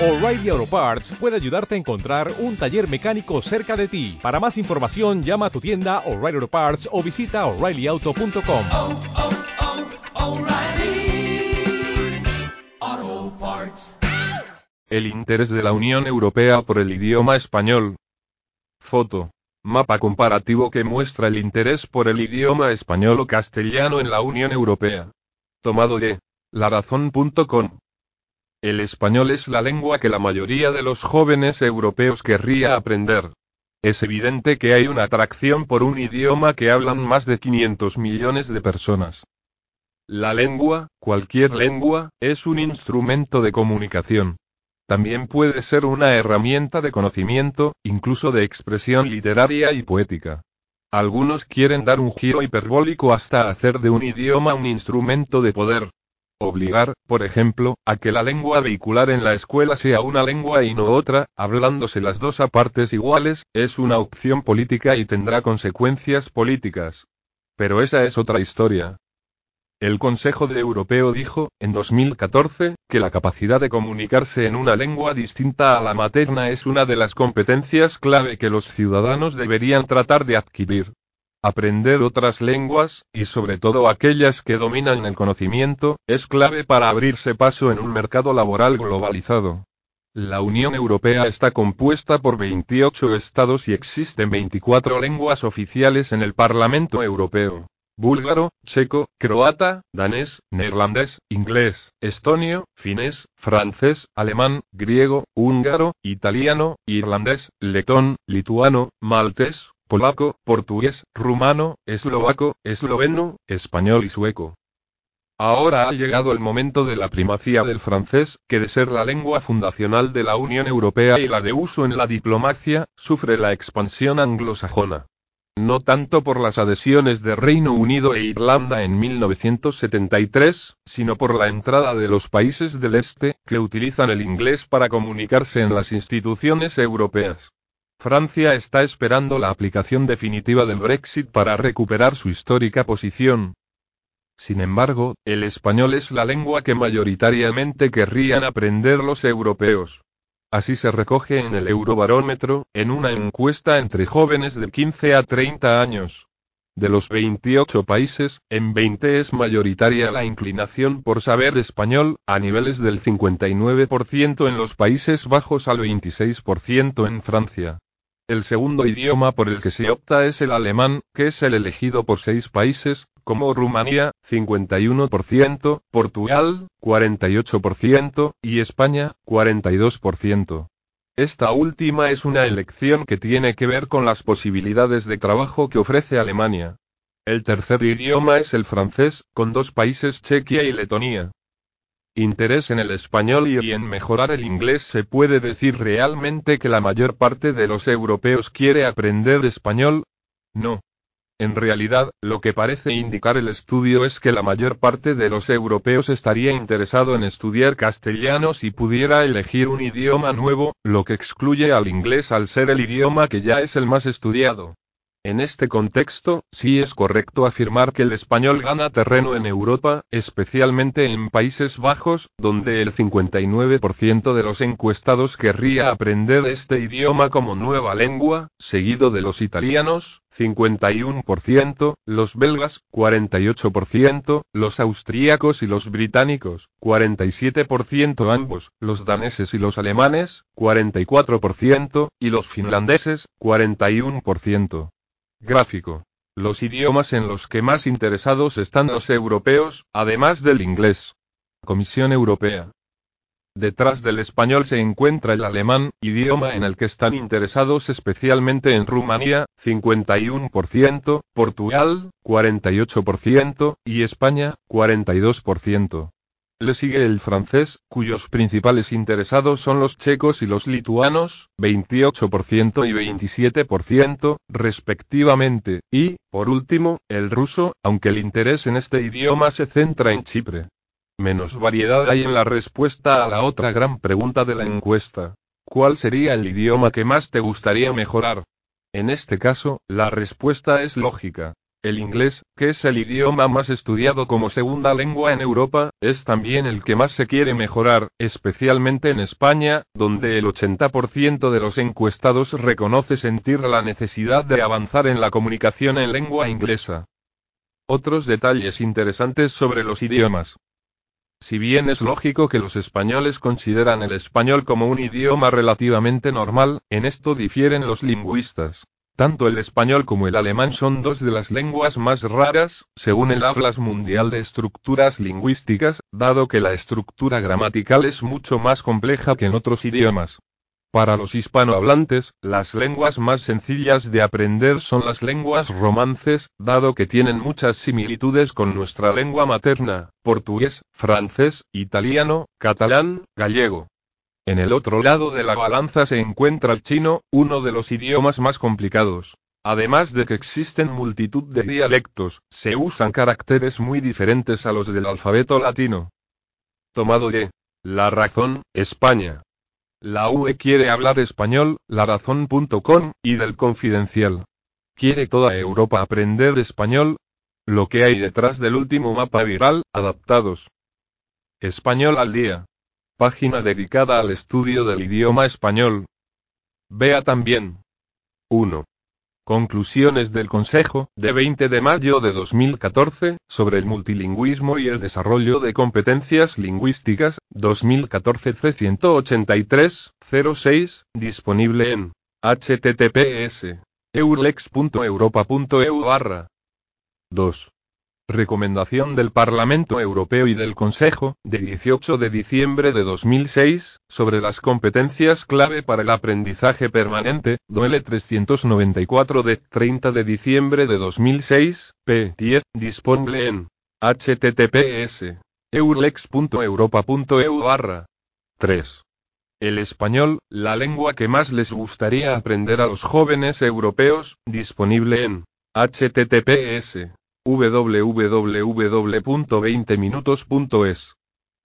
O'Reilly Auto Parts puede ayudarte a encontrar un taller mecánico cerca de ti. Para más información, llama a tu tienda O'Reilly Auto Parts o visita oreillyauto.com. oh, oh, Parts. El interés de la Unión Europea por el idioma español. Foto. Mapa comparativo que muestra el interés por el idioma español o castellano en la Unión Europea. Tomado de larazón.com. El español es la lengua que la mayoría de los jóvenes europeos querría aprender. Es evidente que hay una atracción por un idioma que hablan más de 500 millones de personas. La lengua, cualquier lengua, es un instrumento de comunicación. También puede ser una herramienta de conocimiento, incluso de expresión literaria y poética. Algunos quieren dar un giro hiperbólico hasta hacer de un idioma un instrumento de poder. Obligar, por ejemplo, a que la lengua vehicular en la escuela sea una lengua y no otra, hablándose las dos a partes iguales, es una opción política y tendrá consecuencias políticas. Pero esa es otra historia. El Consejo de Europeo dijo, en 2014, que la capacidad de comunicarse en una lengua distinta a la materna es una de las competencias clave que los ciudadanos deberían tratar de adquirir. Aprender otras lenguas, y sobre todo aquellas que dominan el conocimiento, es clave para abrirse paso en un mercado laboral globalizado. La Unión Europea está compuesta por 28 estados y existen 24 lenguas oficiales en el Parlamento Europeo. Búlgaro, checo, croata, danés, neerlandés, inglés, estonio, finés, francés, alemán, griego, húngaro, italiano, irlandés, letón, lituano, maltés, polaco, portugués, rumano, eslovaco, esloveno, español y sueco. Ahora ha llegado el momento de la primacía del francés, que de ser la lengua fundacional de la Unión Europea y la de uso en la diplomacia, sufre la expansión anglosajona. No tanto por las adhesiones de Reino Unido e Irlanda en 1973, sino por la entrada de los países del Este, que utilizan el inglés para comunicarse en las instituciones europeas. Francia está esperando la aplicación definitiva del Brexit para recuperar su histórica posición. Sin embargo, el español es la lengua que mayoritariamente querrían aprender los europeos. Así se recoge en el Eurobarómetro, en una encuesta entre jóvenes de 15 a 30 años. De los 28 países, en 20 es mayoritaria la inclinación por saber español, a niveles del 59% en los Países Bajos al 26% en Francia. El segundo idioma por el que se opta es el alemán, que es el elegido por seis países, como Rumanía, 51%, Portugal, 48%, y España, 42%. Esta última es una elección que tiene que ver con las posibilidades de trabajo que ofrece Alemania. El tercer idioma es el francés, con dos países Chequia y Letonia. Interés en el español y en mejorar el inglés se puede decir realmente que la mayor parte de los europeos quiere aprender español? No. En realidad, lo que parece indicar el estudio es que la mayor parte de los europeos estaría interesado en estudiar castellano si pudiera elegir un idioma nuevo, lo que excluye al inglés al ser el idioma que ya es el más estudiado. En este contexto, sí es correcto afirmar que el español gana terreno en Europa, especialmente en Países Bajos, donde el 59% de los encuestados querría aprender este idioma como nueva lengua, seguido de los italianos, 51%, los belgas, 48%, los austríacos y los británicos, 47% ambos, los daneses y los alemanes, 44%, y los finlandeses, 41%. Gráfico. Los idiomas en los que más interesados están los europeos, además del inglés. Comisión Europea. Detrás del español se encuentra el alemán, idioma en el que están interesados especialmente en Rumanía, 51%, Portugal, 48%, y España, 42%. Le sigue el francés, cuyos principales interesados son los checos y los lituanos, 28% y 27%, respectivamente, y, por último, el ruso, aunque el interés en este idioma se centra en Chipre. Menos variedad hay en la respuesta a la otra gran pregunta de la encuesta. ¿Cuál sería el idioma que más te gustaría mejorar? En este caso, la respuesta es lógica. El inglés, que es el idioma más estudiado como segunda lengua en Europa, es también el que más se quiere mejorar, especialmente en España, donde el 80% de los encuestados reconoce sentir la necesidad de avanzar en la comunicación en lengua inglesa. Otros detalles interesantes sobre los idiomas. Si bien es lógico que los españoles consideran el español como un idioma relativamente normal, en esto difieren los lingüistas. Tanto el español como el alemán son dos de las lenguas más raras, según el Atlas Mundial de Estructuras Lingüísticas, dado que la estructura gramatical es mucho más compleja que en otros idiomas. Para los hispanohablantes, las lenguas más sencillas de aprender son las lenguas romances, dado que tienen muchas similitudes con nuestra lengua materna, portugués, francés, italiano, catalán, gallego. En el otro lado de la balanza se encuentra el chino, uno de los idiomas más complicados. Además de que existen multitud de dialectos, se usan caracteres muy diferentes a los del alfabeto latino. Tomado de La Razón, España. La UE quiere hablar español, larazón.com, y del Confidencial. ¿Quiere toda Europa aprender español? Lo que hay detrás del último mapa viral, adaptados. Español al día. Página dedicada al estudio del idioma español. Vea también. 1. Conclusiones del Consejo, de 20 de mayo de 2014, sobre el multilingüismo y el desarrollo de competencias lingüísticas, 2014 C183, 06, disponible en https eurlex.europa.eu 2. Recomendación del Parlamento Europeo y del Consejo, de 18 de diciembre de 2006, sobre las competencias clave para el aprendizaje permanente, DOEL 394 de 30 de diciembre de 2006, p. 10, disponible en https eurlex.europa.eu 3. El español, la lengua que más les gustaría aprender a los jóvenes europeos, disponible en https www.20minutos.es